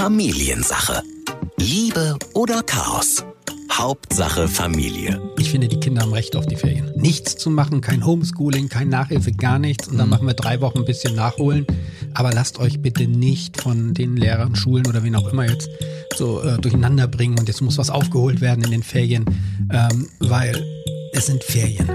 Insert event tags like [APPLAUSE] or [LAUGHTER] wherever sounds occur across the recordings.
Familiensache. Liebe oder Chaos? Hauptsache Familie. Ich finde, die Kinder haben Recht auf die Ferien. Nichts zu machen, kein Homeschooling, kein Nachhilfe, gar nichts. Und dann machen wir drei Wochen ein bisschen nachholen. Aber lasst euch bitte nicht von den Lehrern, Schulen oder wen auch immer jetzt so äh, durcheinander bringen und jetzt muss was aufgeholt werden in den Ferien, ähm, weil es sind Ferien.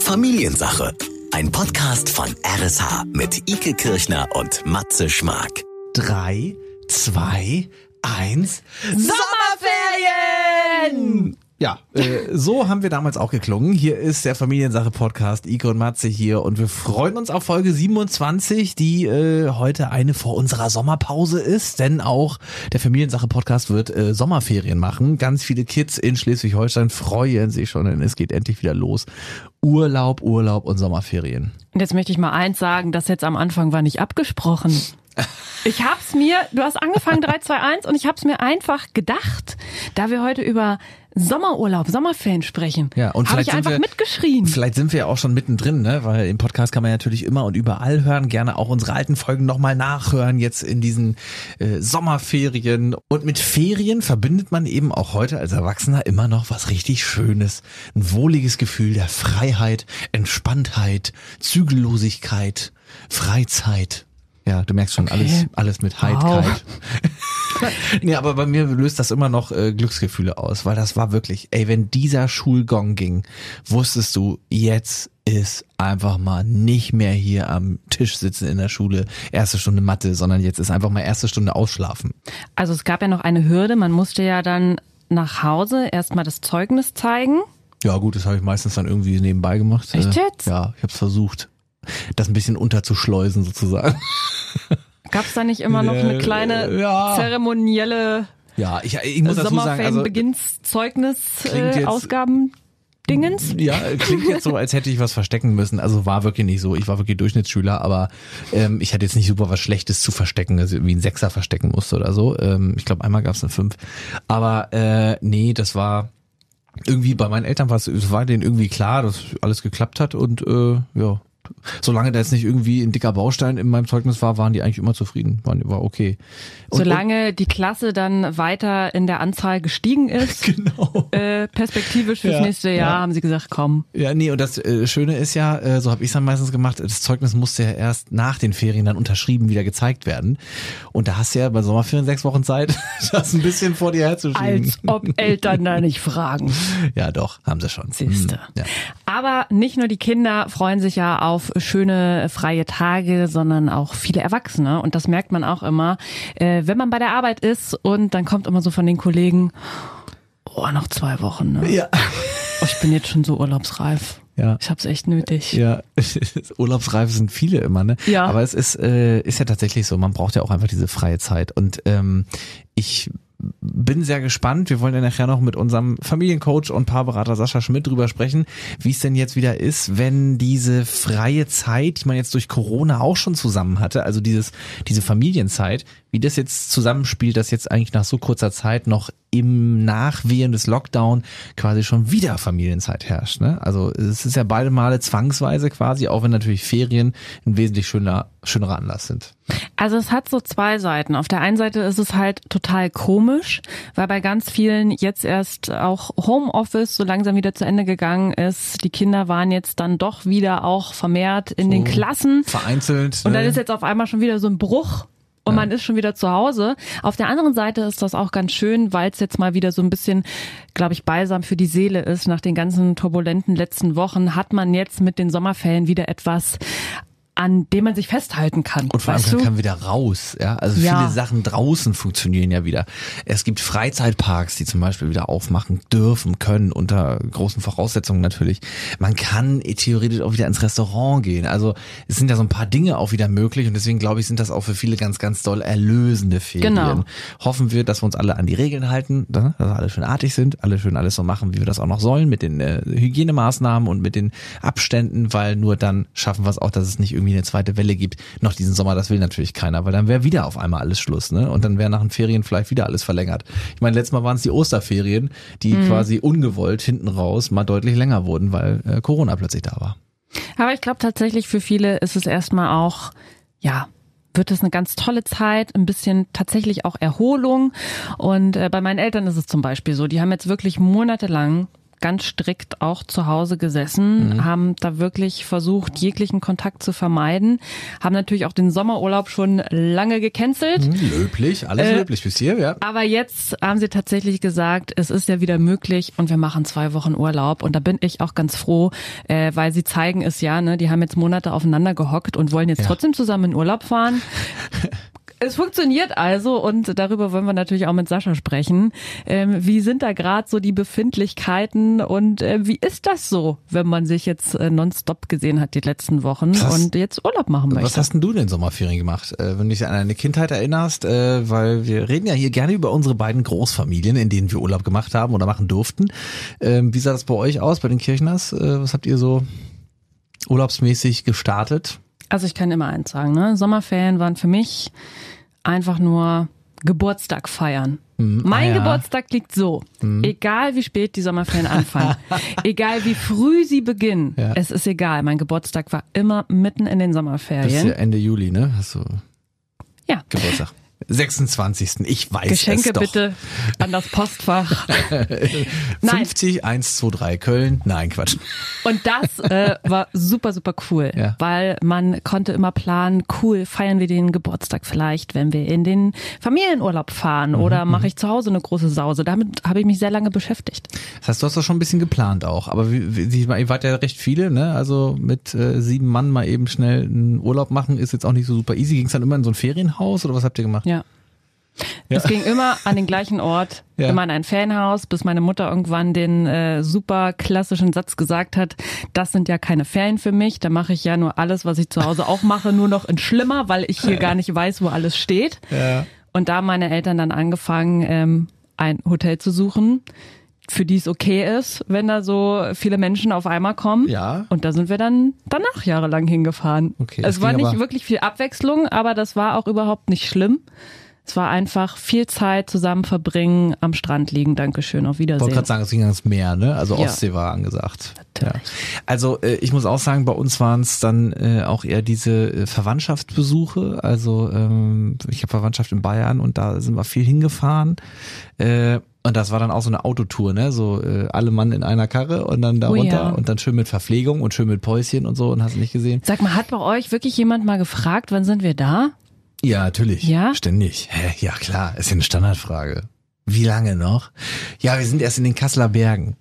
Familiensache. Ein Podcast von RSH mit Ike Kirchner und Matze Schmark. Drei, zwei, eins. Sommerferien! Ja, äh, so haben wir damals auch geklungen. Hier ist der Familiensache-Podcast, Ike und Matze hier und wir freuen uns auf Folge 27, die äh, heute eine vor unserer Sommerpause ist, denn auch der Familiensache-Podcast wird äh, Sommerferien machen. Ganz viele Kids in Schleswig-Holstein freuen sich schon, denn es geht endlich wieder los. Urlaub, Urlaub und Sommerferien. Und jetzt möchte ich mal eins sagen, das jetzt am Anfang war nicht abgesprochen. Ich hab's mir, du hast angefangen 3, 2, 1 und ich hab's mir einfach gedacht, da wir heute über Sommerurlaub, Sommerferien sprechen, Ja, und habe ich einfach wir- mitgeschrien. Vielleicht sind wir ja auch schon mittendrin, ne? weil im Podcast kann man ja natürlich immer und überall hören, gerne auch unsere alten Folgen nochmal nachhören, jetzt in diesen äh, Sommerferien. Und mit Ferien verbindet man eben auch heute als Erwachsener immer noch was richtig Schönes. Ein wohliges Gefühl der Freiheit, Entspanntheit, Zügellosigkeit, Freizeit. Ja, du merkst schon alles, alles mit Heitkeit. [LAUGHS] nee, aber bei mir löst das immer noch äh, Glücksgefühle aus, weil das war wirklich, ey, wenn dieser Schulgong ging, wusstest du, jetzt ist einfach mal nicht mehr hier am Tisch sitzen in der Schule, erste Stunde Mathe, sondern jetzt ist einfach mal erste Stunde ausschlafen. Also es gab ja noch eine Hürde, man musste ja dann nach Hause erstmal das Zeugnis zeigen. Ja gut, das habe ich meistens dann irgendwie nebenbei gemacht. Echt Äh, jetzt? Ja, ich habe es versucht, das ein bisschen unterzuschleusen sozusagen. [LAUGHS] Gab es da nicht immer noch eine kleine ja. zeremonielle Ja, ich, ich muss dazu sagen, also klingt äh, Ausgaben, Dingens? Ja, klingt jetzt so, als hätte ich was verstecken müssen. Also war wirklich nicht so. Ich war wirklich Durchschnittsschüler, aber ähm, ich hatte jetzt nicht super was Schlechtes zu verstecken, also wie ein Sechser verstecken musste oder so. Ähm, ich glaube, einmal gab es eine Fünf. Aber äh, nee, das war irgendwie bei meinen Eltern war es, es war denen irgendwie klar, dass alles geklappt hat und äh, ja. Solange da jetzt nicht irgendwie ein dicker Baustein in meinem Zeugnis war, waren die eigentlich immer zufrieden. War, war okay. Und, Solange die Klasse dann weiter in der Anzahl gestiegen [LAUGHS] ist, Genau. äh, perspektivisch fürs Ja, nächste Jahr, ja. haben sie gesagt, komm. Ja, nee, und das äh, Schöne ist ja, äh, so habe ich es dann meistens gemacht, das Zeugnis musste ja erst nach den Ferien dann unterschrieben wieder gezeigt werden. Und da hast du ja bei Sommerferien sechs Wochen Zeit, [LAUGHS] das ein bisschen vor dir herzuschieben. Als ob Eltern da nicht fragen. [LAUGHS] Ja, doch, haben sie schon. Siehste. Hm, Ja. Aber nicht nur die Kinder freuen sich ja auf schöne freie Tage, sondern auch viele Erwachsene. Und das merkt man auch immer, äh, wenn man bei der Arbeit ist und dann kommt immer so von den Kollegen, oh, noch zwei Wochen, ne? Ja. Oh, ich bin jetzt schon so urlaubsreif. Ja. Ich hab's echt nötig. Ja, [LAUGHS] Urlaubsreife sind viele immer, ne? Ja. Aber es ist, äh, ist ja tatsächlich so, man braucht ja auch einfach diese freie Zeit. Und ähm, ich bin sehr gespannt. Wir wollen ja nachher noch mit unserem Familiencoach und Paarberater Sascha Schmidt drüber sprechen, wie es denn jetzt wieder ist, wenn diese freie Zeit, die man jetzt durch Corona auch schon zusammen hatte, also dieses, diese Familienzeit, wie das jetzt zusammenspielt, dass jetzt eigentlich nach so kurzer Zeit noch im Nachwehen des Lockdown quasi schon wieder Familienzeit herrscht. Ne? Also es ist ja beide Male zwangsweise quasi, auch wenn natürlich Ferien ein wesentlich schöner, schönerer Anlass sind. Also es hat so zwei Seiten. Auf der einen Seite ist es halt total komisch, weil bei ganz vielen jetzt erst auch Homeoffice so langsam wieder zu Ende gegangen ist. Die Kinder waren jetzt dann doch wieder auch vermehrt in den Klassen. Vereinzelt. Und dann ne? ist jetzt auf einmal schon wieder so ein Bruch und man ist schon wieder zu Hause. Auf der anderen Seite ist das auch ganz schön, weil es jetzt mal wieder so ein bisschen, glaube ich, balsam für die Seele ist. Nach den ganzen turbulenten letzten Wochen hat man jetzt mit den Sommerferien wieder etwas, an dem man sich festhalten kann. Und vor allem man kann wieder raus, ja. Also Ja. viele Sachen draußen funktionieren ja wieder. Es gibt Freizeitparks, die zum Beispiel wieder aufmachen dürfen, können, unter großen Voraussetzungen natürlich. Man kann theoretisch auch wieder ins Restaurant gehen. Also es sind ja so ein paar Dinge auch wieder möglich und deswegen glaube ich, sind das auch für viele ganz, ganz doll erlösende Ferien. Genau. Hoffen wir, dass wir uns alle an die Regeln halten, ne? dass alle schön artig sind, alle schön alles so machen, wie wir das auch noch sollen, mit den äh, Hygienemaßnahmen und mit den Abständen, weil nur dann schaffen wir es auch, dass es nicht irgendwie eine zweite Welle gibt. Noch diesen Sommer, das will natürlich keiner, weil dann wäre wieder auf einmal alles Schluss, ne? Und dann wäre nach den Ferien vielleicht wieder alles verlängert. Ich meine, letztes Mal waren es die Osterferien, die quasi ungewollt hinten raus mal deutlich länger wurden, weil äh, Corona plötzlich da war. Aber ich glaube tatsächlich für viele ist es erstmal auch, ja, wird es eine ganz tolle Zeit, ein bisschen tatsächlich auch Erholung. Und äh, bei meinen Eltern ist es zum Beispiel so, die haben jetzt wirklich monatelang ganz strikt auch zu Hause gesessen, mhm. haben da wirklich versucht, jeglichen Kontakt zu vermeiden, haben natürlich auch den Sommerurlaub schon lange gecancelt. Mhm, löblich, alles äh, löblich bis hier, ja. Aber jetzt haben sie tatsächlich gesagt, es ist ja wieder möglich und wir machen zwei Wochen Urlaub und da bin ich auch ganz froh, äh, weil sie zeigen es ja, ne, die haben jetzt Monate aufeinander gehockt und wollen jetzt ja. trotzdem zusammen in Urlaub fahren. [LAUGHS] Es funktioniert also und darüber wollen wir natürlich auch mit Sascha sprechen. Ähm, wie sind da gerade so die Befindlichkeiten und äh, wie ist das so, wenn man sich jetzt äh, nonstop gesehen hat die letzten Wochen was, und jetzt Urlaub machen möchte? Was hast denn du denn Sommerferien gemacht? Äh, wenn du dich an deine Kindheit erinnerst, äh, weil wir reden ja hier gerne über unsere beiden Großfamilien, in denen wir Urlaub gemacht haben oder machen durften. Ähm, wie sah das bei euch aus, bei den Kirchners? Äh, was habt ihr so urlaubsmäßig gestartet? Also ich kann immer eins sagen, ne? Sommerferien waren für mich einfach nur Geburtstag feiern. Mhm. Mein ah, ja. Geburtstag liegt so. Mhm. Egal wie spät die Sommerferien [LAUGHS] anfangen, egal wie früh sie beginnen, ja. es ist egal. Mein Geburtstag war immer mitten in den Sommerferien. Das ist ja Ende Juli, ne? Hast du ja. Geburtstag. 26. Ich weiß Geschenke es doch. bitte an das Postfach. [LAUGHS] 50 123 Köln. Nein, Quatsch. Und das äh, war super, super cool, ja. weil man konnte immer planen, cool, feiern wir den Geburtstag vielleicht, wenn wir in den Familienurlaub fahren mhm, oder mache mhm. ich zu Hause eine große Sause. Damit habe ich mich sehr lange beschäftigt. Das heißt, du hast doch schon ein bisschen geplant auch, aber wie, wie, ihr wart ja recht viele, ne? Also mit äh, sieben Mann mal eben schnell einen Urlaub machen ist jetzt auch nicht so super easy. Ging es dann immer in so ein Ferienhaus oder was habt ihr gemacht? Ja. Ja. Es ging immer an den gleichen Ort, ja. immer in ein Fanhaus, bis meine Mutter irgendwann den äh, super klassischen Satz gesagt hat, das sind ja keine Ferien für mich, da mache ich ja nur alles, was ich zu Hause auch mache, nur noch in schlimmer, weil ich hier gar nicht weiß, wo alles steht. Ja. Und da haben meine Eltern dann angefangen, ähm, ein Hotel zu suchen, für die es okay ist, wenn da so viele Menschen auf einmal kommen. Ja. Und da sind wir dann danach jahrelang hingefahren. Okay, es war nicht wirklich viel Abwechslung, aber das war auch überhaupt nicht schlimm. Es war einfach viel Zeit zusammen verbringen, am Strand liegen. Dankeschön, auf Wiedersehen. Ich wollte gerade sagen, es ging ans Meer, ne? Also ja. Ostsee war angesagt. Ja. Also äh, ich muss auch sagen, bei uns waren es dann äh, auch eher diese äh, Verwandtschaftsbesuche. Also ähm, ich habe Verwandtschaft in Bayern und da sind wir viel hingefahren. Äh, und das war dann auch so eine Autotour, ne? So äh, alle Mann in einer Karre und dann da oh, runter ja. und dann schön mit Verpflegung und schön mit Päuschen und so und hast du nicht gesehen. Sag mal, hat bei euch wirklich jemand mal gefragt, wann sind wir da? Ja, natürlich. Ja? Ständig. Hä? Ja, klar. Ist ja eine Standardfrage. Wie lange noch? Ja, wir sind erst in den Kasseler Bergen.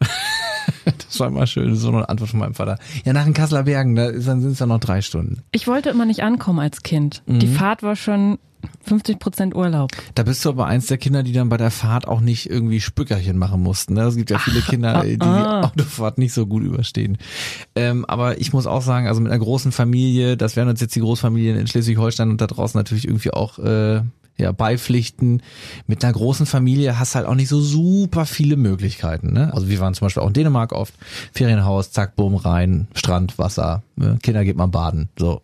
[LAUGHS] das war immer schön, so eine Antwort von meinem Vater. Ja, nach den Kasseler Bergen, da dann sind es ja noch drei Stunden. Ich wollte immer nicht ankommen als Kind. Mhm. Die Fahrt war schon 50 Prozent Urlaub. Da bist du aber eins der Kinder, die dann bei der Fahrt auch nicht irgendwie Spückerchen machen mussten. Ne? Es gibt ja viele Ach, Kinder, [LAUGHS] die die ah. Autofahrt nicht so gut überstehen. Ähm, aber ich muss auch sagen, also mit einer großen Familie, das wären uns jetzt die Großfamilien in Schleswig-Holstein und da draußen natürlich irgendwie auch äh, ja, beipflichten. Mit einer großen Familie hast halt auch nicht so super viele Möglichkeiten. Ne? Also wir waren zum Beispiel auch in Dänemark oft. Ferienhaus, zack, bumm, rein, Strand, Wasser. Ne? Kinder geht mal baden. So.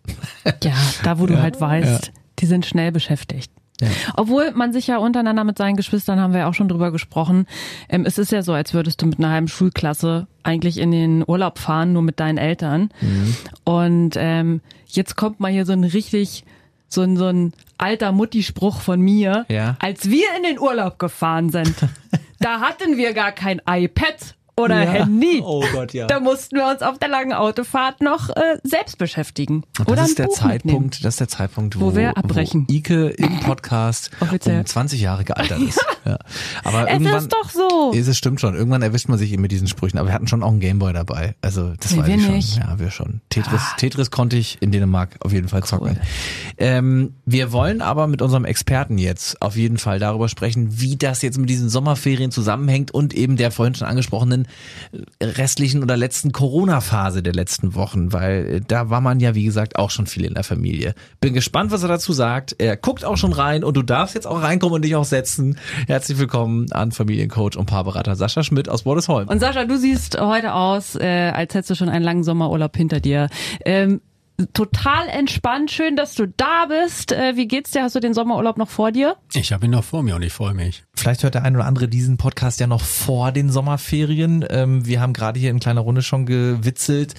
Ja, da wo du ja, halt weißt, ja. Die sind schnell beschäftigt. Ja. Obwohl man sich ja untereinander mit seinen Geschwistern, haben wir ja auch schon drüber gesprochen, ähm, es ist ja so, als würdest du mit einer halben Schulklasse eigentlich in den Urlaub fahren, nur mit deinen Eltern. Mhm. Und ähm, jetzt kommt mal hier so ein richtig so ein, so ein alter Mutti-Spruch von mir. Ja. Als wir in den Urlaub gefahren sind, [LAUGHS] da hatten wir gar kein iPad oder ja. Handy. Oh Gott, ja. Da mussten wir uns auf der langen Autofahrt noch äh, selbst beschäftigen. Das oder ist der Buch Zeitpunkt, mitnehmen. das ist der Zeitpunkt, wo, wo wir abbrechen. Wo Ike im Podcast [LAUGHS] um 20 Jahre gealtert ist. [LAUGHS] ja. Aber es irgendwann ist doch so. Ist es stimmt schon. Irgendwann erwischt man sich eben mit diesen Sprüchen. Aber wir hatten schon auch einen Gameboy dabei. Also das nee, weiß ich schon. Nicht. Ja, wir schon. Tetris, ah. Tetris konnte ich in Dänemark auf jeden Fall zocken. Cool. Ähm, wir wollen aber mit unserem Experten jetzt auf jeden Fall darüber sprechen, wie das jetzt mit diesen Sommerferien zusammenhängt und eben der vorhin schon angesprochenen restlichen oder letzten Corona-Phase der letzten Wochen, weil äh, da war man ja, wie gesagt, auch schon viel in der Familie. Bin gespannt, was er dazu sagt. Er guckt auch schon rein und du darfst jetzt auch reinkommen und dich auch setzen. Herzlich willkommen an Familiencoach und Paarberater Sascha Schmidt aus Bordesholm. Und Sascha, du siehst heute aus, äh, als hättest du schon einen langen Sommerurlaub hinter dir. Ähm, total entspannt. Schön, dass du da bist. Äh, wie geht's dir? Hast du den Sommerurlaub noch vor dir? Ich habe ihn noch vor mir und ich freue mich. Vielleicht hört der ein oder andere diesen Podcast ja noch vor den Sommerferien. Ähm, wir haben gerade hier in kleiner Runde schon gewitzelt.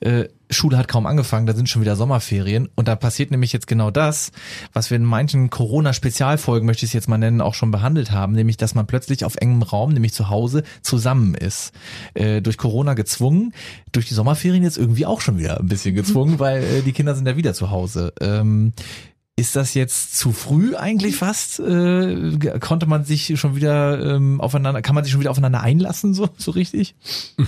Äh, Schule hat kaum angefangen, da sind schon wieder Sommerferien und da passiert nämlich jetzt genau das, was wir in manchen Corona-Spezialfolgen, möchte ich es jetzt mal nennen, auch schon behandelt haben, nämlich dass man plötzlich auf engem Raum, nämlich zu Hause, zusammen ist. Äh, durch Corona gezwungen, durch die Sommerferien jetzt irgendwie auch schon wieder ein bisschen gezwungen, [LAUGHS] weil äh, die Kinder sind ja wieder zu Hause. Ähm, ist das jetzt zu früh eigentlich fast? Äh, konnte man sich schon wieder ähm, aufeinander, kann man sich schon wieder aufeinander einlassen, so, so richtig? [LAUGHS]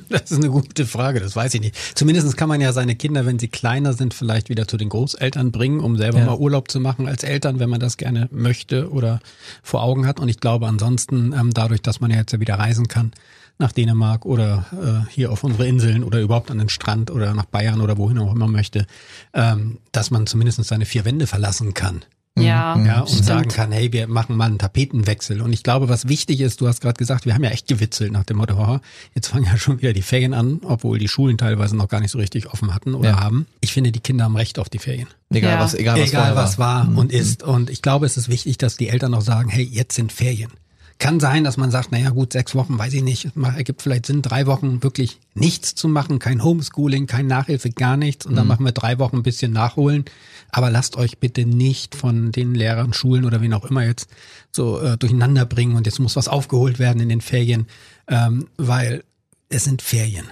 [LAUGHS] Das ist eine gute Frage, das weiß ich nicht. Zumindest kann man ja seine Kinder, wenn sie kleiner sind, vielleicht wieder zu den Großeltern bringen, um selber ja. mal Urlaub zu machen als Eltern, wenn man das gerne möchte oder vor Augen hat. Und ich glaube ansonsten, ähm, dadurch, dass man ja jetzt ja wieder reisen kann, nach Dänemark oder äh, hier auf unsere Inseln oder überhaupt an den Strand oder nach Bayern oder wohin auch immer möchte, ähm, dass man zumindest seine vier Wände verlassen kann. Ja, ja und stimmt. sagen kann, hey, wir machen mal einen Tapetenwechsel. Und ich glaube, was wichtig ist, du hast gerade gesagt, wir haben ja echt gewitzelt nach dem Motto, oh, jetzt fangen ja schon wieder die Ferien an, obwohl die Schulen teilweise noch gar nicht so richtig offen hatten oder ja. haben. Ich finde, die Kinder haben Recht auf die Ferien. Egal ja. was, egal was, egal was war, war und ist. Und ich glaube, es ist wichtig, dass die Eltern auch sagen, hey, jetzt sind Ferien. Kann sein, dass man sagt, naja gut, sechs Wochen, weiß ich nicht, ergibt vielleicht Sinn, drei Wochen wirklich nichts zu machen, kein Homeschooling, kein Nachhilfe, gar nichts. Und dann mhm. machen wir drei Wochen ein bisschen nachholen. Aber lasst euch bitte nicht von den Lehrern, Schulen oder wen auch immer jetzt so äh, durcheinander bringen und jetzt muss was aufgeholt werden in den Ferien, ähm, weil es sind Ferien.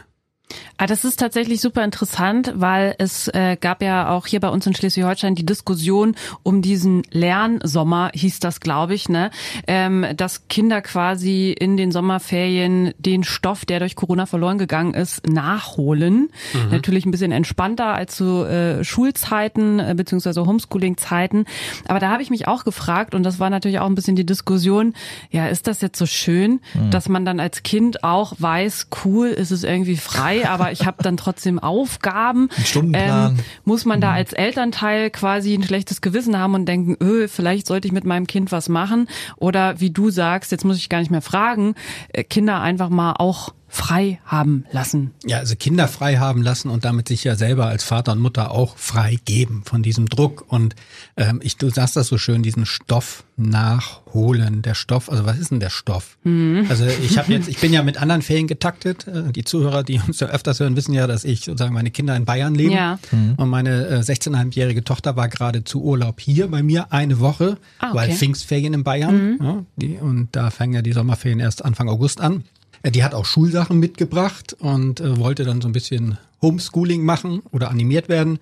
Ah, das ist tatsächlich super interessant, weil es äh, gab ja auch hier bei uns in Schleswig-Holstein die Diskussion um diesen Lernsommer, hieß das, glaube ich, ne, ähm, dass Kinder quasi in den Sommerferien den Stoff, der durch Corona verloren gegangen ist, nachholen. Mhm. Natürlich ein bisschen entspannter als zu äh, Schulzeiten äh, beziehungsweise Homeschooling-Zeiten. Aber da habe ich mich auch gefragt und das war natürlich auch ein bisschen die Diskussion. Ja, ist das jetzt so schön, mhm. dass man dann als Kind auch weiß, cool, ist es irgendwie frei, aber ich habe dann trotzdem Aufgaben. Ein Stundenplan. Ähm, muss man da mhm. als Elternteil quasi ein schlechtes Gewissen haben und denken, öh, vielleicht sollte ich mit meinem Kind was machen? Oder wie du sagst, jetzt muss ich gar nicht mehr fragen, äh, Kinder einfach mal auch frei haben lassen. Ja, also Kinder frei haben lassen und damit sich ja selber als Vater und Mutter auch frei geben von diesem Druck. Und ähm, ich, du sagst das so schön, diesen Stoff nachholen. Der Stoff, also was ist denn der Stoff? Mhm. Also ich habe jetzt, [LAUGHS] ich bin ja mit anderen Ferien getaktet. Äh, die Zuhörer, die uns ja öfters hören, wissen ja, dass ich sozusagen meine Kinder in Bayern leben. Ja. Mhm. Und meine äh, 16,5-jährige Tochter war gerade zu Urlaub hier bei mir eine Woche, ah, okay. weil Pfingstferien in Bayern. Mhm. Ja, die, und da fangen ja die Sommerferien erst Anfang August an. Äh, die hat auch Schulsachen mitgebracht und äh, wollte dann so ein bisschen Homeschooling machen oder animiert werden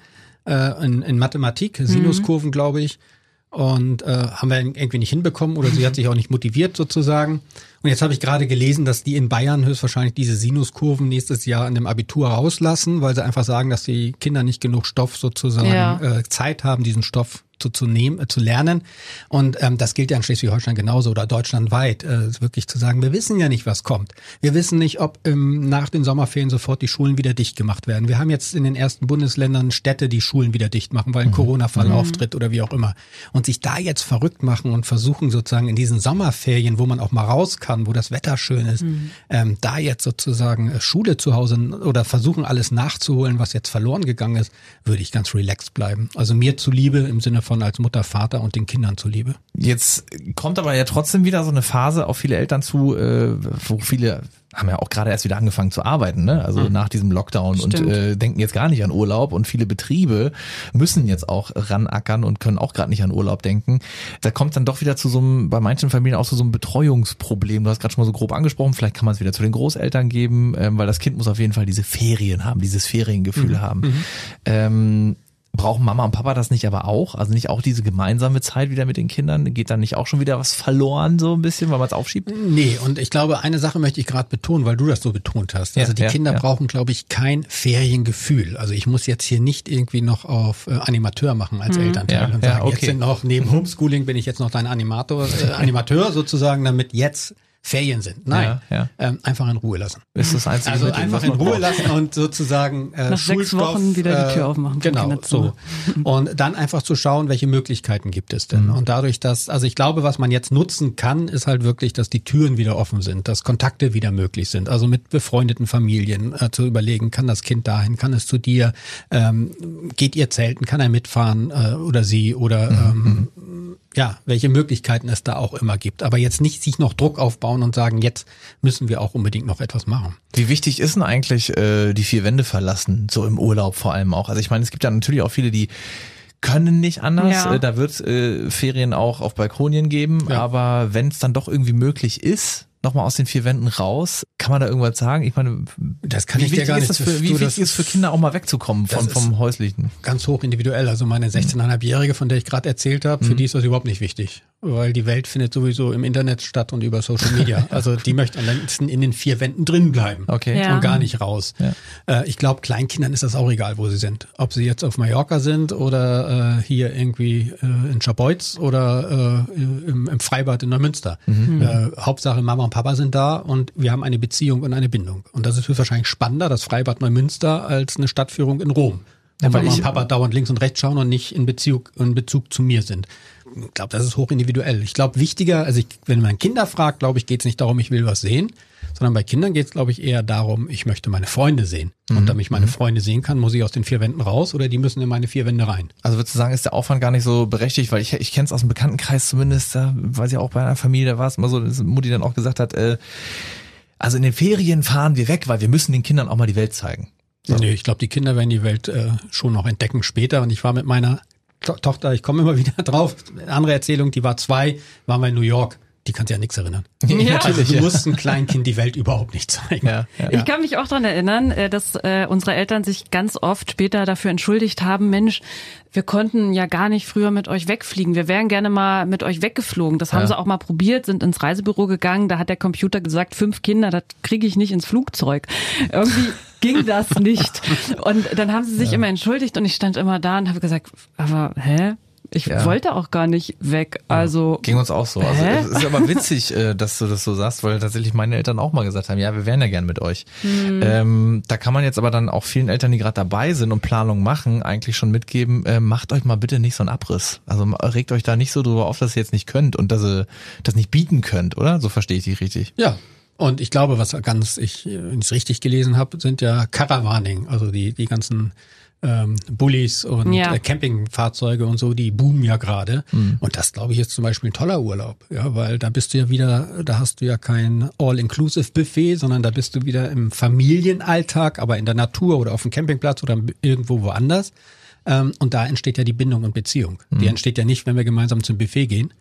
äh, in, in Mathematik, Sinuskurven, mhm. glaube ich. Und äh, haben wir irgendwie nicht hinbekommen oder sie hat sich auch nicht motiviert sozusagen. Und jetzt habe ich gerade gelesen, dass die in Bayern höchstwahrscheinlich diese Sinuskurven nächstes Jahr in dem Abitur rauslassen, weil sie einfach sagen, dass die Kinder nicht genug Stoff sozusagen ja. äh, Zeit haben, diesen Stoff zu, zu nehmen, äh, zu lernen. Und ähm, das gilt ja in Schleswig-Holstein genauso oder deutschlandweit, äh, wirklich zu sagen, wir wissen ja nicht, was kommt. Wir wissen nicht, ob ähm, nach den Sommerferien sofort die Schulen wieder dicht gemacht werden. Wir haben jetzt in den ersten Bundesländern Städte, die Schulen wieder dicht machen, weil ein mhm. Corona-Fall mhm. auftritt oder wie auch immer. Und sich da jetzt verrückt machen und versuchen sozusagen in diesen Sommerferien, wo man auch mal raus kann, wo das Wetter schön ist, mhm. ähm, da jetzt sozusagen äh, Schule zu Hause oder versuchen alles nachzuholen, was jetzt verloren gegangen ist, würde ich ganz relaxed bleiben. Also mir zuliebe im Sinne von als Mutter, Vater und den Kindern zuliebe. Jetzt kommt aber ja trotzdem wieder so eine Phase auf viele Eltern zu, äh, wo viele haben ja auch gerade erst wieder angefangen zu arbeiten, ne? Also mhm. nach diesem Lockdown Stimmt. und äh, denken jetzt gar nicht an Urlaub und viele Betriebe müssen jetzt auch ranackern und können auch gerade nicht an Urlaub denken. Da kommt dann doch wieder zu so einem, bei manchen Familien auch zu so einem Betreuungsproblem. Du hast gerade schon mal so grob angesprochen, vielleicht kann man es wieder zu den Großeltern geben, ähm, weil das Kind muss auf jeden Fall diese Ferien haben, dieses Feriengefühl mhm. haben. Mhm. Ähm, Brauchen Mama und Papa das nicht aber auch? Also nicht auch diese gemeinsame Zeit wieder mit den Kindern? Geht dann nicht auch schon wieder was verloren, so ein bisschen, weil man es aufschiebt? Nee, und ich glaube, eine Sache möchte ich gerade betonen, weil du das so betont hast. Also ja, die ja, Kinder ja. brauchen, glaube ich, kein Feriengefühl. Also ich muss jetzt hier nicht irgendwie noch auf äh, Animateur machen als mhm. Elternteil und sagen, okay. jetzt sind noch, neben Homeschooling bin ich jetzt noch dein Animator, äh, [LAUGHS] Animateur sozusagen, damit jetzt Ferien sind. Nein, ja, ja. Ähm, einfach in Ruhe lassen. Ist das einzige Also Mittel, einfach in Ruhe braucht. lassen und sozusagen äh, Nach sechs Wochen wieder die Tür äh, aufmachen. Genau, so. Und dann einfach zu schauen, welche Möglichkeiten gibt es denn. Mhm. Und dadurch, dass, also ich glaube, was man jetzt nutzen kann, ist halt wirklich, dass die Türen wieder offen sind, dass Kontakte wieder möglich sind. Also mit befreundeten Familien äh, zu überlegen, kann das Kind dahin, kann es zu dir, ähm, geht ihr zelten, kann er mitfahren äh, oder sie oder mhm. Ja, welche Möglichkeiten es da auch immer gibt. Aber jetzt nicht sich noch Druck aufbauen und sagen, jetzt müssen wir auch unbedingt noch etwas machen. Wie wichtig ist denn eigentlich äh, die vier Wände verlassen, so im Urlaub vor allem auch? Also ich meine, es gibt ja natürlich auch viele, die können nicht anders. Ja. Äh, Da wird äh, Ferien auch auf Balkonien geben, Ja. aber wenn es dann doch irgendwie möglich ist, nochmal aus den vier Wänden raus, kann man da irgendwas sagen? Ich meine, Das kann wie ich dir wichtig, gar ist, nicht das für, wie wichtig ist für Kinder auch mal wegzukommen ist- vom Häuslichen? ganz hoch individuell. Also meine 16,5-Jährige, von der ich gerade erzählt habe, Mhm. für die ist das überhaupt nicht wichtig. Weil die Welt findet sowieso im Internet statt und über Social Media. [LAUGHS] Also die möchte am liebsten in den vier Wänden drin bleiben. Okay. Ja. Und gar nicht raus. Ja. Äh, ich glaube, Kleinkindern ist das auch egal, wo sie sind. Ob sie jetzt auf Mallorca sind oder äh, hier irgendwie äh, in Schabeutz oder äh, im, im Freibad in Neumünster. Mhm. Äh, Hauptsache Mama und Papa sind da und wir haben eine Beziehung und eine Bindung. Und das ist höchstwahrscheinlich spannender, das Freibad Neumünster, als eine Stadtführung in Rom. Ja, weil Mama ich- und Papa dauernd links und rechts schauen und nicht in Bezug, in Bezug zu mir sind. Ich glaube, das ist hoch individuell. Ich glaube, wichtiger, also ich, wenn man Kinder fragt, glaube ich, geht es nicht darum, ich will was sehen, sondern bei Kindern geht es, glaube ich, eher darum, ich möchte meine Freunde sehen. Und damit ich meine Freunde sehen kann, muss ich aus den vier Wänden raus oder die müssen in meine vier Wände rein. Also würdest du sagen, ist der Aufwand gar nicht so berechtigt, weil ich, ich kenne es aus dem Bekanntenkreis zumindest, da weiß ich auch bei einer Familie, da war es immer so, dass Mutti dann auch gesagt hat, äh, also in den Ferien fahren wir weg, weil wir müssen den Kindern auch mal die Welt zeigen. Nee, ich glaube, die Kinder werden die Welt äh, schon noch entdecken später. Und ich war mit meiner to Tochter, ich komme immer [LAUGHS] wieder drauf, eine andere Erzählung, die war zwei, waren wir in New York. Die kann sich an nichts erinnern. Ja. Also du musst ein Kleinkind die Welt überhaupt nicht zeigen. Ja, ja. Ich kann mich auch dran erinnern, äh, dass äh, unsere Eltern sich ganz oft später dafür entschuldigt haben, Mensch, wir konnten ja gar nicht früher mit euch wegfliegen. Wir wären gerne mal mit euch weggeflogen. Das haben Ja. sie auch mal probiert, sind ins Reisebüro gegangen. Da hat der Computer gesagt, fünf Kinder, das kriege ich nicht ins Flugzeug. Irgendwie ging das nicht. Und dann haben sie sich immer entschuldigt und ich stand immer da und habe gesagt, aber hä? Ich Ja. wollte auch gar nicht weg. Also Ging uns auch so. Also Hä? es ist aber witzig, äh, dass du das so sagst, weil tatsächlich meine Eltern auch mal gesagt haben, ja, wir wären ja gern mit euch. Ähm, da kann man jetzt aber dann auch vielen Eltern, die gerade dabei sind und Planung machen, eigentlich schon mitgeben, äh, macht euch mal bitte nicht so einen Abriss. Also regt euch da nicht so drüber auf, dass ihr jetzt nicht könnt und dass ihr das nicht bieten könnt, oder? So verstehe ich dich richtig. Ja. Und ich glaube, was ganz ich, wenn ich es richtig gelesen habe, sind ja Caravaning, also die, die ganzen ähm, Bullis und Ja. äh, Campingfahrzeuge und so, die boomen ja gerade. Und das, glaube ich, ist zum Beispiel ein toller Urlaub, ja, weil da bist du ja wieder, da hast du ja kein All-Inclusive-Buffet, sondern da bist du wieder im Familienalltag, aber in der Natur oder auf dem Campingplatz oder irgendwo woanders. Ähm, und da entsteht ja die Bindung und Beziehung. Die entsteht ja nicht, wenn wir gemeinsam zum Buffet gehen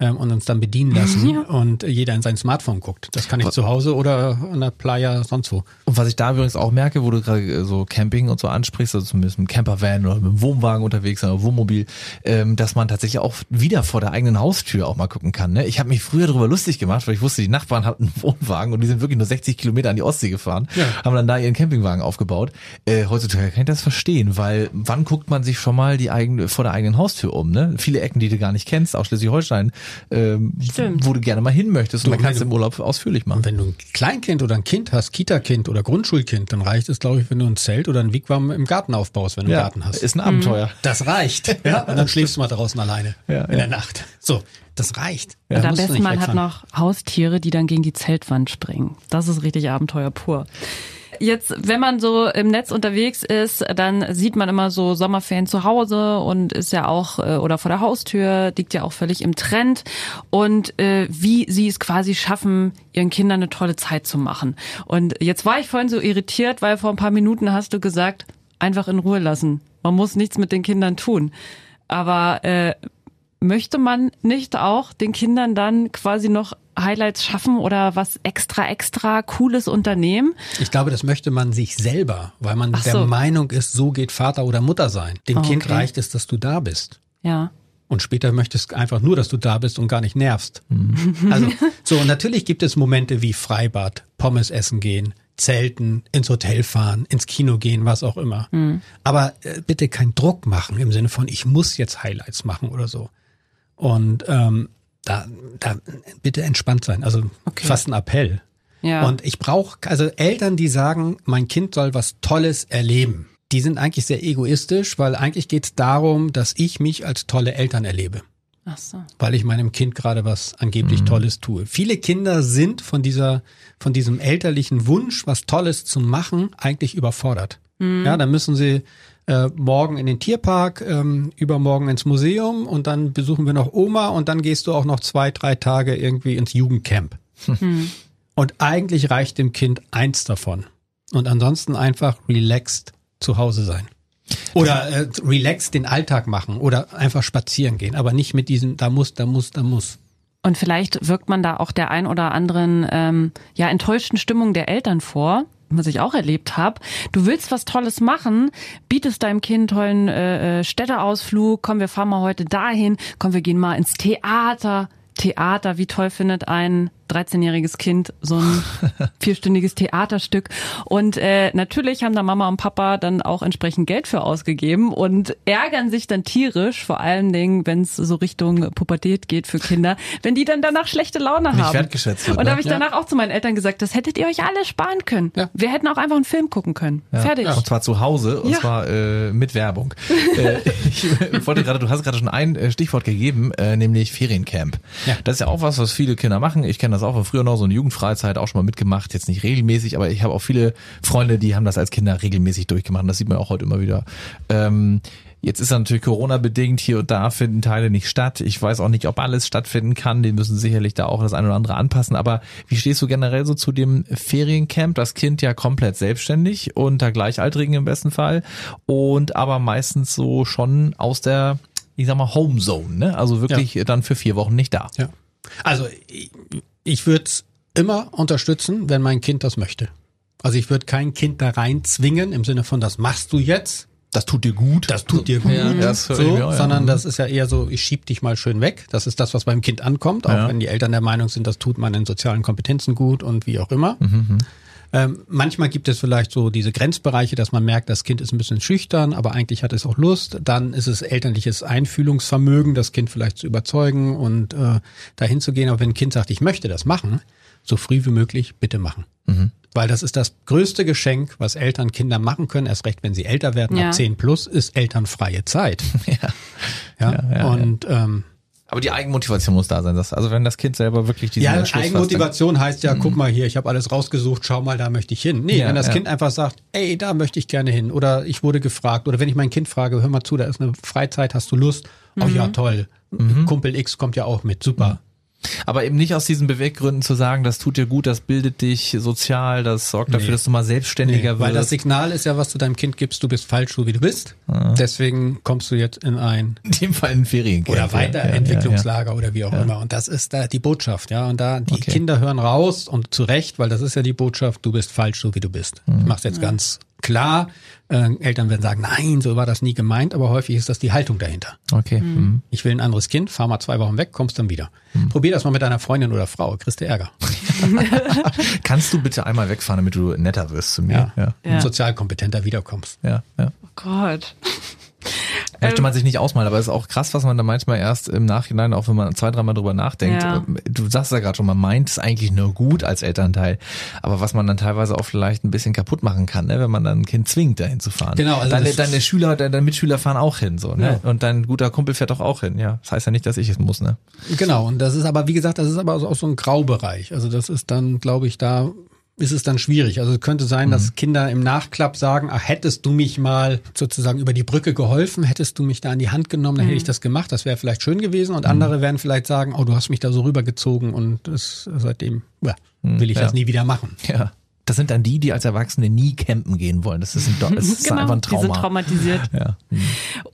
ähm, und uns dann bedienen lassen [LAUGHS] Ja. und jeder in sein Smartphone guckt. Das kann ich zu Hause oder an der Playa sonst wo. Und was ich da übrigens auch merke, wo du gerade äh, so Camping und so ansprichst, also zumindest mit dem Campervan oder mit dem Wohnwagen unterwegs oder Wohnmobil, ähm, dass man tatsächlich auch wieder vor der eigenen Haustür auch mal gucken kann. Ne? Ich habe mich früher darüber lustig gemacht, weil ich wusste, die Nachbarn hatten einen Wohnwagen und die sind wirklich nur 60 Kilometer an die Ostsee gefahren, Ja. haben dann da ihren Campingwagen aufgebaut. Äh, heutzutage kann ich das verstehen, weil wann guckt man sich schon mal die eigene vor der eigenen Haustür um? Ne? Viele Ecken, die du gar nicht kennst, auch Schleswig-Holstein, ähm, wo du gerne mal hin möchtest und Du, dann kannst du im Urlaub ausführlich machen. Und wenn du ein Kleinkind oder ein Kind hast, Kita-Kind oder Grundschulkind, dann reicht es, glaube ich, wenn du ein Zelt oder ein Wigwam im Garten aufbaust, wenn du einen Garten hast. ist ein Abenteuer. das reicht. [LAUGHS] Ja, und dann schläfst du mal draußen alleine Ja, in ja. der Nacht. So, das reicht. Und Da am besten man hat noch Haustiere, die dann gegen die Zeltwand springen. Das ist richtig Abenteuer pur. Jetzt, wenn man so im Netz unterwegs ist, dann sieht man immer so Sommerferien zu Hause und ist ja auch äh, oder vor der Haustür liegt ja auch völlig im Trend und äh, wie sie es quasi schaffen, ihren Kindern eine tolle Zeit zu machen. Und jetzt war ich vorhin so irritiert, weil vor ein paar Minuten hast du gesagt, einfach in Ruhe lassen. Man muss nichts mit den Kindern tun. Aber äh, möchte man nicht auch den Kindern dann quasi noch Highlights schaffen oder was extra, extra Cooles unternehmen? Ich glaube, das möchte man sich selber, weil man Ach der so. Meinung ist, so geht Vater oder Mutter sein. Dem Ah, Kind okay. reicht es, dass du da bist. Ja. Und später möchtest du einfach nur, dass du da bist und gar nicht nervst. Also, [LAUGHS] so, und natürlich gibt es Momente wie Freibad, Pommes essen gehen, Zelten, ins Hotel fahren, ins Kino gehen, was auch immer. Aber äh, bitte keinen Druck machen im Sinne von, ich muss jetzt Highlights machen oder so. Und ähm, da, da bitte entspannt sein. Also Okay. fast ein Appell. Ja. Und ich brauche, also Eltern, die sagen, mein Kind soll was Tolles erleben, die sind eigentlich sehr egoistisch, weil eigentlich geht es darum, dass ich mich als tolle Eltern erlebe, Ach so. weil ich meinem Kind gerade was angeblich Tolles tue. Viele Kinder sind von dieser, von diesem elterlichen Wunsch, was Tolles zu machen, eigentlich überfordert. Ja, dann müssen sie äh, morgen in den Tierpark, ähm, übermorgen ins Museum und dann besuchen wir noch Oma und dann gehst du auch noch zwei, drei Tage irgendwie ins Jugendcamp. Hm. Und eigentlich reicht dem Kind eins davon. Und ansonsten einfach relaxed zu Hause sein. Oder äh, relaxed den Alltag machen oder einfach spazieren gehen, aber nicht mit diesem, da muss, da muss, da muss. Und vielleicht wirkt man da auch der ein oder anderen ähm, ja enttäuschten Stimmung der Eltern vor, was ich auch erlebt habe. Du willst was Tolles machen, bietest deinem Kind tollen äh, äh, Städteausflug, komm, wir fahren mal heute dahin, komm, wir gehen mal ins Theater. Theater, wie toll findet ein 13-jähriges Kind so ein [LAUGHS] vierstündiges Theaterstück. Und äh, natürlich haben da Mama und Papa dann auch entsprechend Geld für ausgegeben und ärgern sich dann tierisch, vor allen Dingen, wenn es so Richtung Pubertät geht für Kinder, wenn die dann danach schlechte Laune Nicht haben. wertgeschätzt wird, und da ne? habe ich danach auch zu meinen Eltern gesagt, das hättet ihr euch alle sparen können. Ja. Wir hätten auch einfach einen Film gucken können. Fertig. Und zwar zu Hause, und Ja. zwar äh, mit Werbung. [LAUGHS] äh, ich wollte gerade, du hast gerade schon ein äh, Stichwort gegeben, äh, nämlich Feriencamp. Ja. Das ist ja auch was, was viele Kinder machen. Ich kenne das auch von früher noch, so eine Jugendfreizeit auch schon mal mitgemacht, jetzt nicht regelmäßig, aber ich habe auch viele Freunde, die haben das als Kinder regelmäßig durchgemacht. Und das sieht man auch heute immer wieder. Ähm, Jetzt ist natürlich Corona-bedingt, hier und da finden Teile nicht statt. Ich weiß auch nicht, ob alles stattfinden kann. Die müssen sicherlich da auch das eine oder andere anpassen. Aber wie stehst du generell so zu dem Feriencamp? Das Kind ja komplett selbstständig, unter Gleichaltrigen im besten Fall. Und aber meistens so schon aus der, ich sag mal, Homezone, ne? Also wirklich dann für vier Wochen nicht da. Ja. Also ich, ich würde es immer unterstützen, wenn mein Kind das möchte. Also ich würde kein Kind da rein zwingen im Sinne von, das machst du jetzt. Das tut dir gut. Das tut dir gut, Ja, das so, auch, ja. sondern Mhm. das ist ja eher so, ich schieb dich mal schön weg. Das ist das, was beim Kind ankommt, auch Ja. wenn die Eltern der Meinung sind, das tut man in sozialen Kompetenzen gut und wie auch immer. Mhm, Ähm, manchmal gibt es vielleicht so diese Grenzbereiche, dass man merkt, das Kind ist ein bisschen schüchtern, aber eigentlich hat es auch Lust. Dann ist es elterliches Einfühlungsvermögen, das Kind vielleicht zu überzeugen und äh, dahin zu gehen. Aber wenn ein Kind sagt, ich möchte das machen, so früh wie möglich bitte machen. Mhm. Weil das ist das größte Geschenk, was Eltern Kindern machen können, erst recht, wenn sie älter werden. Ja. Ab 10 plus ist elternfreie Zeit. [LAUGHS] Ja. Ja, Ja, ja, und ähm, Aber die Eigenmotivation muss da sein. Das, also wenn das Kind selber wirklich diesen ja, Entschluss fasst, dann- Eigenmotivation heißt ja, guck mal hier, ich habe alles rausgesucht, schau mal, da möchte ich hin. Nee, Ja, wenn das ja. Kind einfach sagt, ey, da möchte ich gerne hin oder ich wurde gefragt oder wenn ich mein Kind frage, hör mal zu, da ist eine Freizeit, hast du Lust? Oh ja, toll. Mhm. Kumpel X kommt ja auch mit, super. Aber eben nicht aus diesen Beweggründen zu sagen, das tut dir gut, das bildet dich sozial, das sorgt dafür, Nee. dass du mal selbstständiger Nee, weil das wirst. Signal ist ja, was du deinem Kind gibst, du bist falsch, so wie du bist. Deswegen kommst du jetzt in ein In dem Fall ein Feriencamp. oder ja, Weiterentwicklungslager oder wie auch immer. Und das ist da die Botschaft, ja. Und da die Okay. Kinder hören raus und zu Recht, weil das ist ja die Botschaft, du bist falsch, so wie du bist. Mhm. Ich mach's jetzt ganz klar. Äh, Eltern werden sagen, nein, so war das nie gemeint, aber häufig ist das die Haltung dahinter. Okay. mhm. Ich will ein anderes Kind, fahr mal zwei Wochen weg, kommst dann wieder. Probier das mal mit deiner Freundin oder Frau, kriegst du Ärger. [LAUGHS] Kannst du bitte einmal wegfahren, damit du netter wirst zu mir? Ja. Ja. Und sozialkompetenter wiederkommst. Ja, ja. Oh Gott. Möchte man sich nicht ausmalen, aber es ist auch krass, was man da manchmal erst im Nachhinein, auch wenn man zwei, dreimal drüber nachdenkt. Ja. ähm, Du sagst ja gerade schon, man meint es eigentlich nur gut als Elternteil, aber was man dann teilweise auch vielleicht ein bisschen kaputt machen kann, ne, wenn man dann ein Kind zwingt, dahin zu fahren. Genau, also deine, deine Schüler, deine Mitschüler fahren auch hin, so, ne? Ja. Und dein guter Kumpel fährt doch auch hin, ja. Das heißt ja nicht, dass ich es muss, ne? Genau, und das ist aber, wie gesagt, das ist aber auch so ein Graubereich. Also das ist dann, glaube ich, da ist es dann schwierig. Also es könnte sein, dass Kinder im Nachklapp sagen, ach, hättest du mich mal sozusagen über die Brücke geholfen, hättest du mich da in die Hand genommen, dann hätte ich das gemacht, das wäre vielleicht schön gewesen. Und andere werden vielleicht sagen, oh, du hast mich da so rübergezogen und das, seitdem ja, will ich ja. das nie wieder machen. Ja. Das sind dann die, die als Erwachsene nie campen gehen wollen. Das ist, ein, [LAUGHS] das ist einfach ein Genau, die sind Trauma. traumatisiert. [LAUGHS] Ja.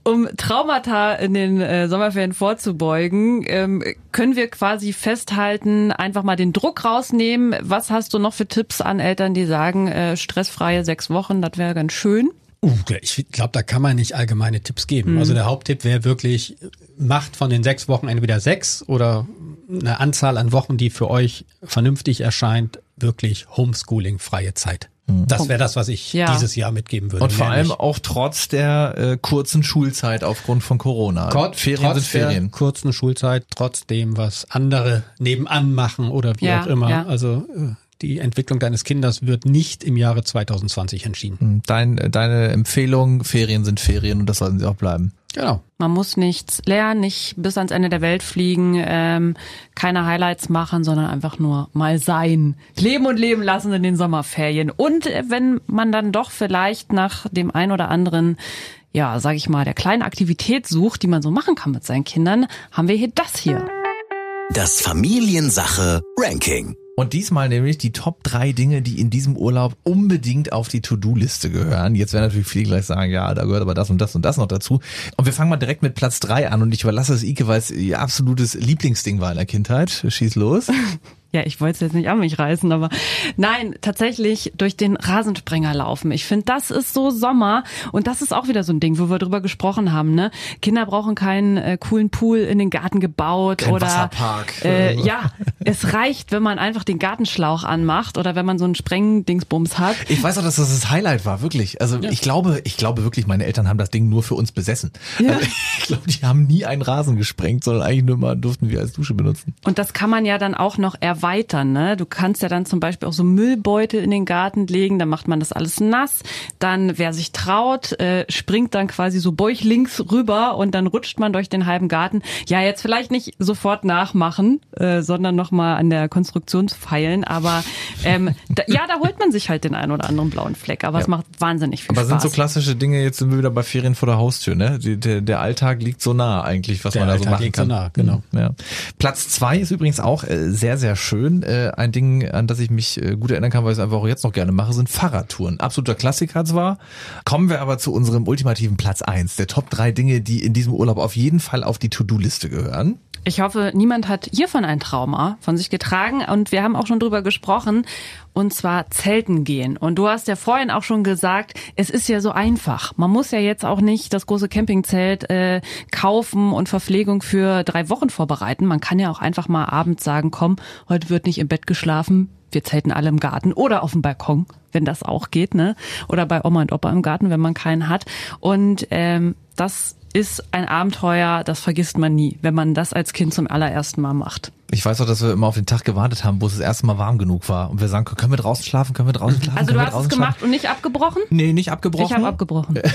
Um Traumata in den äh, Sommerferien vorzubeugen, ähm, können wir quasi festhalten, einfach mal den Druck rausnehmen. Was hast du noch für Tipps an Eltern, die sagen, äh, stressfreie sechs Wochen, das wäre ganz schön? Uh, ich glaube, da kann man nicht allgemeine Tipps geben. Also der Haupttipp wäre wirklich, macht von den sechs Wochen entweder sechs oder eine Anzahl an Wochen, die für euch vernünftig erscheint, wirklich Homeschooling, freie Zeit. Das wäre das, was ich Ja. dieses Jahr mitgeben würde. Und vor allem nicht. auch trotz der äh, kurzen Schulzeit aufgrund von Corona. Trotz, Ferien trotz sind Ferien. der kurzen Schulzeit, trotzdem, was andere nebenan machen oder wie Ja, auch immer. ja. Also äh, die Entwicklung deines Kindes wird nicht im Jahre 2020 entschieden. Hm, Dein, deine Empfehlung, Ferien sind Ferien und das sollten sie auch bleiben. Genau. Man muss nichts lernen, nicht bis ans Ende der Welt fliegen, ähm, keine Highlights machen, sondern einfach nur mal sein. Leben und leben lassen in den Sommerferien. Und äh, wenn man dann doch vielleicht nach dem ein oder anderen ja, sag ich mal, der kleinen Aktivität sucht, die man so machen kann mit seinen Kindern, haben wir hier das hier. Das Familiensache Ranking. Und diesmal nämlich die Top drei Dinge, die in diesem Urlaub unbedingt auf die To-Do-Liste gehören. Jetzt werden natürlich viele gleich sagen, ja, da gehört aber das und das und das noch dazu. Und wir fangen mal direkt mit Platz drei an und ich überlasse es Ike, weil es ihr absolutes Lieblingsding war in der Kindheit. Schieß los. [LAUGHS] Ja, ich wollte es jetzt nicht an mich reißen, aber nein, tatsächlich durch den Rasensprenger laufen. Ich finde, das ist so Sommer und das ist auch wieder so ein Ding, wo wir drüber gesprochen haben. Ne? Kinder brauchen keinen äh, coolen Pool in den Garten gebaut Kein oder Wasserpark. Äh, ja, es reicht, wenn man einfach den Gartenschlauch anmacht oder wenn man so einen Sprengdingsbums hat. Ich weiß auch, dass das das Highlight war, wirklich. Also ich glaube, ich glaube wirklich, meine Eltern haben das Ding nur für uns besessen. Ja. Also, [LAUGHS] ich glaube, die haben nie einen Rasen gesprengt, sondern eigentlich nur mal durften wir als Dusche benutzen. Und das kann man ja dann auch noch erweitern. Ne? Du kannst ja dann zum Beispiel auch so Müllbeutel in den Garten legen, dann macht man das alles nass. Dann, wer sich traut, äh, springt dann quasi so bäuchlings rüber und dann rutscht man durch den halben Garten. Ja, jetzt vielleicht nicht sofort nachmachen, äh, sondern nochmal an der Konstruktionsfeilen. Aber ähm, da, ja, da holt man sich halt den einen oder anderen blauen Fleck. Aber es macht wahnsinnig viel Aber Spaß. sind so klassische Dinge, jetzt sind wir wieder bei Ferien vor der Haustür, ne? Die, der, der Alltag liegt so nah eigentlich, was Der man da so Alltag machen liegt so kann. nah, genau. Ja. Platz zwei ist übrigens auch äh, sehr, sehr schön. Äh, ein Ding, an das ich mich äh, gut erinnern kann, weil ich es einfach auch jetzt noch gerne mache, sind Fahrradtouren. Absoluter Klassiker zwar. Kommen wir aber zu unserem ultimativen Platz eins der Top drei Dinge, die in diesem Urlaub auf jeden Fall auf die To-Do-Liste gehören. Ich hoffe, niemand hat hiervon ein Trauma von sich getragen und wir haben auch schon drüber gesprochen und zwar Zelten gehen. Und du hast ja vorhin auch schon gesagt, es ist ja so einfach. Man muss ja jetzt auch nicht das große Campingzelt äh, kaufen und Verpflegung für drei Wochen vorbereiten. Man kann ja auch einfach mal abends sagen, komm, heute wird nicht im Bett geschlafen. Wir zelten alle im Garten oder auf dem Balkon, wenn das auch geht, ne? Oder bei Oma und Opa im Garten, wenn man keinen hat. Und ähm, das ist ein Abenteuer, das vergisst man nie, wenn man das als Kind zum allerersten Mal macht. Ich weiß auch, dass wir immer auf den Tag gewartet haben, wo es das erste Mal warm genug war. Und wir sagen, können wir draußen schlafen, können wir draußen schlafen? Also du hast es gemacht und nicht abgebrochen? Nee, nicht abgebrochen. Ich habe abgebrochen. [LAUGHS]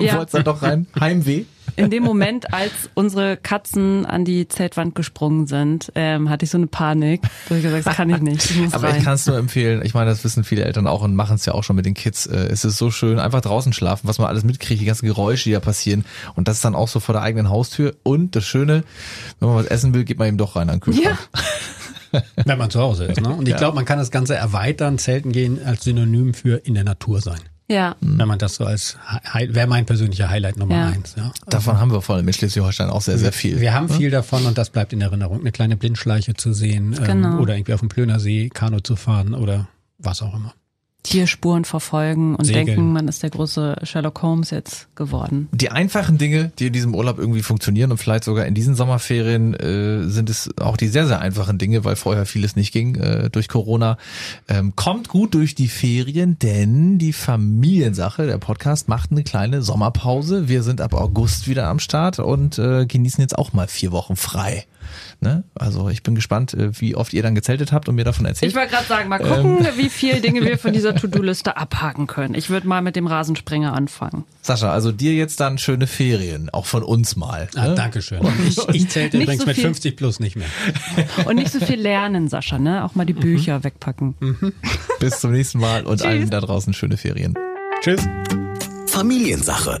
Ja. wollt's dann doch rein. Heimweh. [LAUGHS] In dem Moment, als unsere Katzen an die Zeltwand gesprungen sind, ähm, hatte ich so eine Panik. Da habe ich gesagt, das kann ich nicht. Ich muss Aber rein. ich kann es nur empfehlen. Ich meine, das wissen viele Eltern auch und machen es ja auch schon mit den Kids. Äh, Es ist so schön, einfach draußen schlafen, was man alles mitkriegt, die ganzen Geräusche, die da passieren. Und das ist dann auch so vor der eigenen Haustür. Und das Schöne, wenn man was essen will, geht man eben doch rein an den Kühlschrank. ja, Wenn man zu Hause ist. Ne? Und ich Ja. glaube, man kann das Ganze erweitern, Zelten gehen als Synonym für in der Natur sein. Ja. Wenn man das so als, wäre mein persönlicher Highlight Nummer Ja. eins. Ja. Davon haben wir vor allem in Schleswig-Holstein auch sehr, sehr viel. Wir haben viel davon und das bleibt in Erinnerung. Eine kleine Blindschleiche zu sehen Genau. ähm, oder irgendwie auf dem Plönersee Kanu zu fahren oder was auch immer. Tierspuren verfolgen und Segeln. denken, man ist der große Sherlock Holmes jetzt geworden. Die einfachen Dinge, die in diesem Urlaub irgendwie funktionieren und vielleicht sogar in diesen Sommerferien äh, sind es auch die sehr, sehr einfachen Dinge, weil vorher vieles nicht ging äh, durch Corona. Ähm, kommt gut durch die Ferien, denn die Familiensache, der Podcast, macht eine kleine Sommerpause. Wir sind ab August wieder am Start und äh, genießen jetzt auch mal vier Wochen frei. Ne? Also ich bin gespannt, äh, wie oft ihr dann gezeltet habt und mir davon erzählt. Ich wollte gerade sagen, mal gucken, wie viele Dinge wir von dieser [LAUGHS] To-Do-Liste abhaken können. Ich würde mal mit dem Rasensprenger anfangen. Sascha, also dir jetzt dann schöne Ferien, auch von uns mal. Ah, ne? Dankeschön. Ich, ich zählte [LAUGHS] übrigens so mit viel. 50 plus nicht mehr. [LAUGHS] Und nicht so viel lernen, Sascha, ne? Auch mal die Bücher wegpacken. Bis zum nächsten Mal und Tschüss. allen da draußen schöne Ferien. Tschüss. Familiensache.